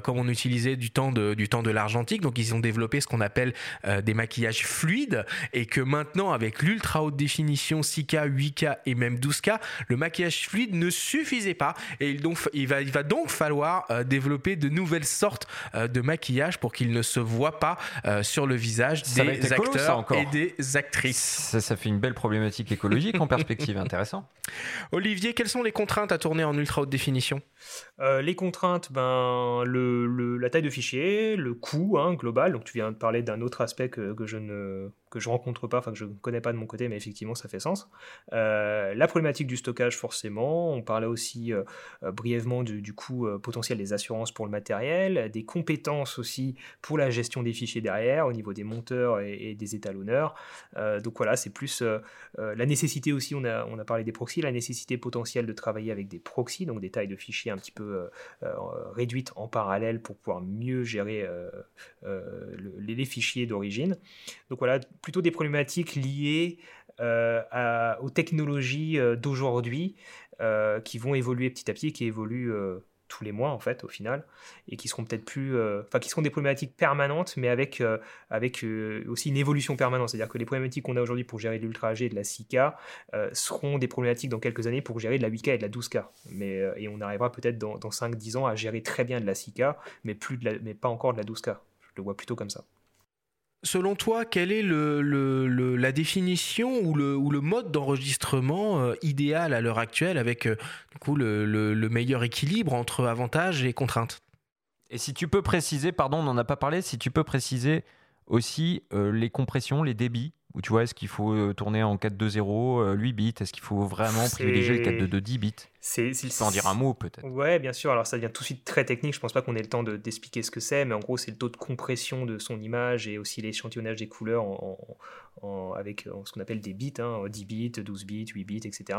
comme on utilisait du temps de, du temps de l'argentique. Donc ils ont développé ce qu'on appelle des maquillages fluides et que maintenant avec l'ultra définition 6K, 8K et même 12K, le maquillage fluide ne suffisait pas et il, donc, il, va, il va donc falloir euh, développer de nouvelles sortes euh, de maquillage pour qu'il ne se voit pas euh, sur le visage des acteurs et des actrices. Ça, ça fait une belle problématique écologique en perspective, intéressant. [laughs] Olivier, quelles sont les contraintes à tourner en ultra haute définition? Les contraintes, ben, le, la taille de fichier, le coût hein, global, donc tu viens de parler d'un autre aspect que, que je ne que je rencontre pas, enfin que je ne connais pas de mon côté, mais effectivement ça fait sens. la problématique du stockage forcément, on parlait aussi brièvement du, coût potentiel des assurances pour le matériel, des compétences aussi pour la gestion des fichiers derrière au niveau des monteurs et, des étalonneurs. donc voilà, c'est plus la nécessité aussi, on a, on a parlé des proxys, la nécessité potentielle de travailler avec des proxys, donc des tailles de fichiers un petit peu réduites en parallèle pour pouvoir mieux gérer les fichiers d'origine. Donc voilà, plutôt des problématiques liées euh, aux technologies euh, d'aujourd'hui euh, qui vont évoluer petit à petit, qui évoluent tous les mois en fait au final et qui seront peut-être plus enfin qui seront des problématiques permanentes mais avec avec aussi une évolution permanente. C'est-à-dire que les problématiques qu'on a aujourd'hui pour gérer de l'ultra HD et de la 6K seront des problématiques dans quelques années pour gérer de la 8K et de la 12K mais et on arrivera peut-être dans, dans 5 10 ans à gérer très bien de la 6K mais plus de mais pas encore de la 12K je le vois plutôt comme ça Selon toi, quelle est la définition ou le, mode d'enregistrement euh, idéal à l'heure actuelle avec euh, le, meilleur équilibre entre avantages et contraintes? Et si tu peux préciser, pardon, on n'en a pas parlé, si tu peux préciser aussi euh, les compressions, les débits ou tu vois, est-ce qu'il faut euh, tourner en 4.2.0, 8 euh, bits? Est-ce qu'il faut vraiment privilégier le 4.2.2 10 bits? c'est, Tu peux en dire un mot peut-être Ouais, bien sûr. Alors ça devient tout de suite très technique. Je pense pas qu'on ait le temps de, d'expliquer ce que c'est, mais en gros, c'est le taux de compression de son image et aussi l'échantillonnage des couleurs en, avec ce qu'on appelle des bits, hein, 10 bits, 12 bits, 8 bits, etc.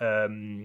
Euh, de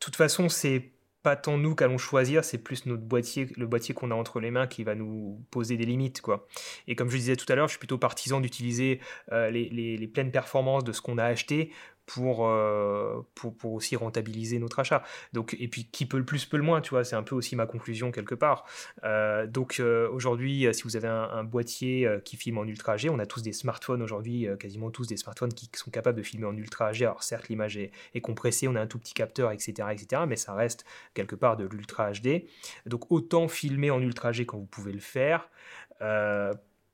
toute façon, c'est pas tant nous qu'allons choisir, c'est plus notre boîtier, le boîtier qu'on a entre les mains qui va nous poser des limites. Quoi. Et comme je disais tout à l'heure, je suis plutôt partisan d'utiliser euh, les, les, pleines performances de ce qu'on a acheté pour, euh, pour, pour, aussi rentabiliser notre achat. Donc, et puis, qui peut le plus, peut le moins, tu vois, c'est un peu aussi ma conclusion quelque part. Euh, donc, euh, aujourd'hui, si vous avez un, boîtier qui filme en Ultra HD, on a tous des smartphones aujourd'hui, quasiment tous des smartphones qui sont capables de filmer en Ultra HD. Alors, certes, l'image est, est, compressée, on a un tout petit capteur, etc., etc., mais ça reste quelque part de l'Ultra HD. Donc, autant filmer en Ultra HD quand vous pouvez le faire.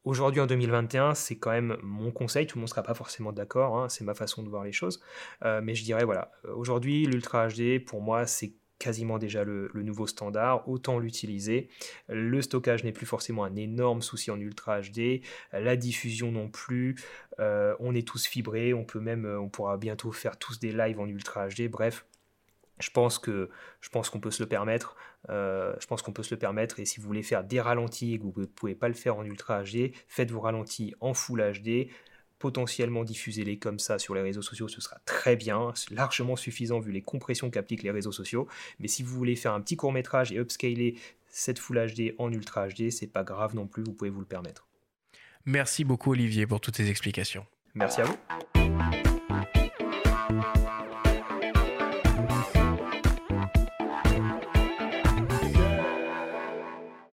Aujourd'hui, en 2021, c'est quand même mon conseil. Tout le monde ne sera pas forcément d'accord, hein, c'est ma façon de voir les choses. Euh, mais je dirais, voilà, euh, aujourd'hui, l'Ultra HD, pour moi, c'est quasiment déjà le, nouveau standard, autant l'utiliser. Le stockage n'est plus forcément un énorme souci en Ultra HD, la diffusion non plus. Euh, on est tous fibrés, on peut même, on pourra bientôt faire tous des lives en Ultra HD. Bref, je pense je pense qu'on peut se le permettre. Euh, je pense qu'on peut se le permettre. Et si vous voulez faire des ralentis et que vous ne pouvez pas le faire en Ultra HD, faites vos ralentis en Full HD. Potentiellement diffusez-les comme ça sur les réseaux sociaux, ce sera très bien, largement suffisant vu les compressions qu'appliquent les réseaux sociaux. Mais si vous voulez faire un petit court métrage et upscaler cette Full HD en Ultra HD, c'est pas grave non plus, vous pouvez vous le permettre. Merci beaucoup Olivier pour toutes ces explications. Merci à vous.